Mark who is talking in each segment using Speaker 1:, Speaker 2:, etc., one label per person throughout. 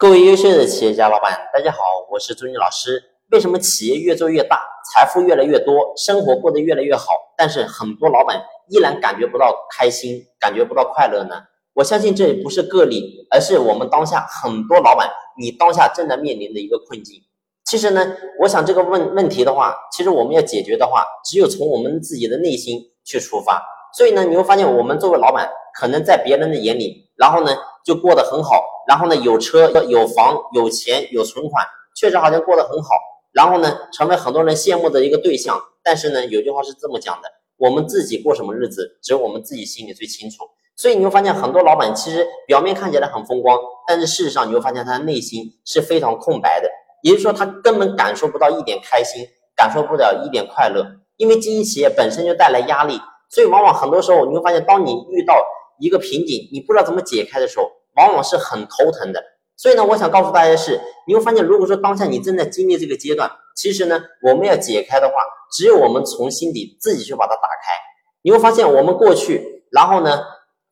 Speaker 1: 各位优秀的企业家老板，大家好，我是朱军老师。为什么企业越做越大，财富越来越多，生活过得越来越好，但是很多老板依然感觉不到开心，感觉不到快乐呢？我相信这不是个例，而是我们当下很多老板，你当下正在面临的一个困境。其实呢，我想这个问问题的话，其实我们要解决的话，只有从我们自己的内心去出发。所以呢，你会发现，我们作为老板，可能在别人的眼里，然后呢就过得很好。然后呢，有车有房有钱有存款，确实好像过得很好。然后呢，成为很多人羡慕的一个对象。但是呢，有句话是这么讲的：我们自己过什么日子，只有我们自己心里最清楚。所以你会发现，很多老板其实表面看起来很风光，但是事实上你会发现他的内心是非常空白的。也就是说，他根本感受不到一点开心，感受不了一点快乐。因为经营企业本身就带来压力，所以往往很多时候你会发现，当你遇到一个瓶颈，你不知道怎么解开的时候。往往是很头疼的，所以呢，我想告诉大家的是，你会发现，如果说当下你正在经历这个阶段，其实呢，我们要解开的话，只有我们从心底自己去把它打开。你会发现，我们过去，然后呢，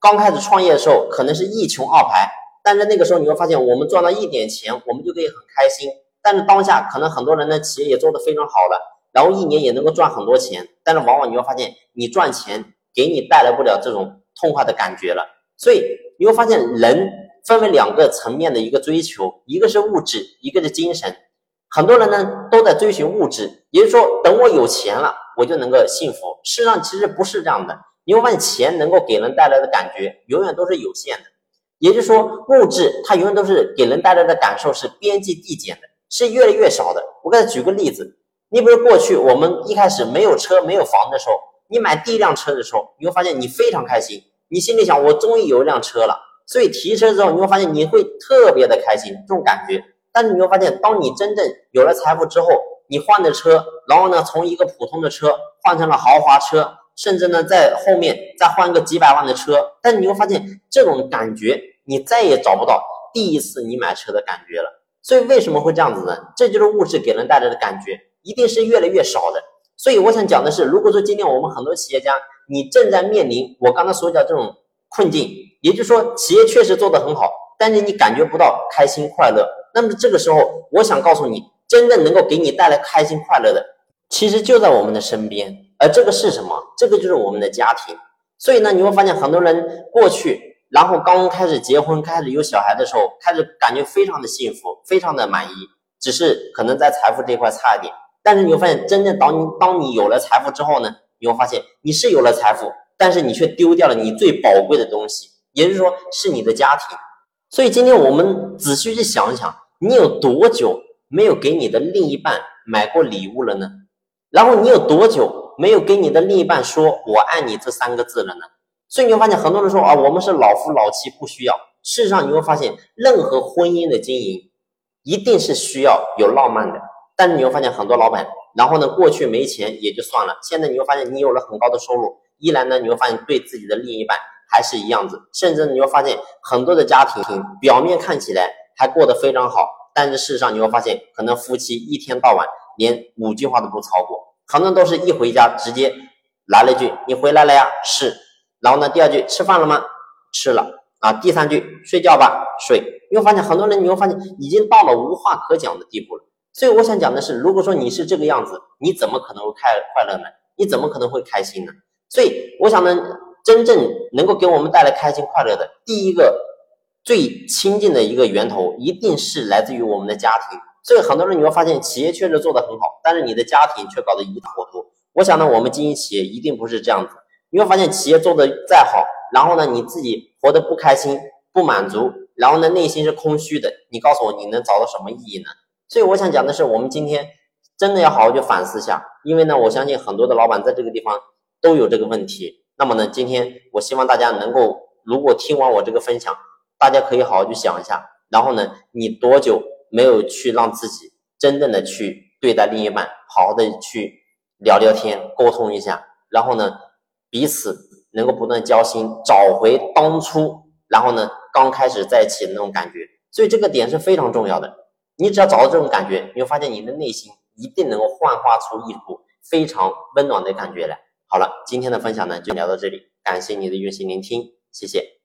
Speaker 1: 刚开始创业的时候，可能是一穷二白，但是那个时候你会发现，我们赚到一点钱，我们就可以很开心。但是当下，可能很多人的企业也做得非常好了，然后一年也能够赚很多钱，但是往往你会发现，你赚钱给你带来不了这种痛快的感觉了，所以。你会发现，人分为两个层面的一个追求，一个是物质，一个是精神。很多人呢都在追寻物质，也就是说，等我有钱了，我就能够幸福。事实上，其实不是这样的。你会发现，钱能够给人带来的感觉永远都是有限的，也就是说，物质它永远都是给人带来的感受是边际递减的，是越来越少的。我给他举个例子，你比如过去我们一开始没有车、没有房的时候，你买第一辆车的时候，你会发现你非常开心。你心里想，我终于有一辆车了，所以提车之后，你会发现你会特别的开心，这种感觉。但是你会发现，当你真正有了财富之后，你换的车，然后呢，从一个普通的车换成了豪华车，甚至呢，在后面再换个几百万的车，但是你会发现，这种感觉你再也找不到第一次你买车的感觉了。所以为什么会这样子呢？这就是物质给人带来的感觉，一定是越来越少的。所以我想讲的是，如果说今天我们很多企业家，你正在面临我刚才所讲这种困境，也就是说，企业确实做得很好，但是你感觉不到开心快乐。那么这个时候，我想告诉你，真正能够给你带来开心快乐的，其实就在我们的身边。而这个是什么？这个就是我们的家庭。所以呢，你会发现很多人过去，然后刚开始结婚、开始有小孩的时候，开始感觉非常的幸福，非常的满意，只是可能在财富这一块差一点。但是你会发现，真正当你当你有了财富之后呢，你会发现你是有了财富，但是你却丢掉了你最宝贵的东西，也就是说是你的家庭。所以今天我们仔细去想想，你有多久没有给你的另一半买过礼物了呢？然后你有多久没有给你的另一半说“我爱你”这三个字了呢？所以你会发现，很多人说啊，我们是老夫老妻，不需要。事实上，你会发现，任何婚姻的经营一定是需要有浪漫的。但是你会发现很多老板，然后呢，过去没钱也就算了，现在你会发现你有了很高的收入，依然呢，你会发现对自己的另一半还是一样子，甚至你会发现很多的家庭表面看起来还过得非常好，但是事实上你会发现，可能夫妻一天到晚连五句话都不超过，可能都是一回家直接来了一句“你回来了呀”，是，然后呢，第二句“吃饭了吗”，吃了。啊，第三句“睡觉吧”，睡，你会发现很多人你会发现已经到了无话可讲的地步了。所以我想讲的是，如果说你是这个样子，你怎么可能会开快乐呢？你怎么可能会开心呢？所以我想呢，真正能够给我们带来开心快乐的第一个最亲近的一个源头，一定是来自于我们的家庭。所以很多人你会发现，企业确实做得很好，但是你的家庭却搞得一塌糊涂。我想呢，我们经营企业一定不是这样子。你会发现，企业做的再好，然后呢，你自己活得不开心、不满足，然后呢，内心是空虚的。你告诉我，你能找到什么意义呢？所以我想讲的是，我们今天真的要好好去反思一下，因为呢，我相信很多的老板在这个地方都有这个问题。那么呢，今天我希望大家能够，如果听完我这个分享，大家可以好好去想一下，然后呢，你多久没有去让自己真正的去对待另一半，好好的去聊聊天，沟通一下，然后呢，彼此能够不断交心，找回当初，然后呢，刚开始在一起的那种感觉。所以这个点是非常重要的。你只要找到这种感觉，你会发现你的内心一定能够幻化出一股非常温暖的感觉来。好了，今天的分享呢就聊到这里，感谢你的用心聆听，谢谢。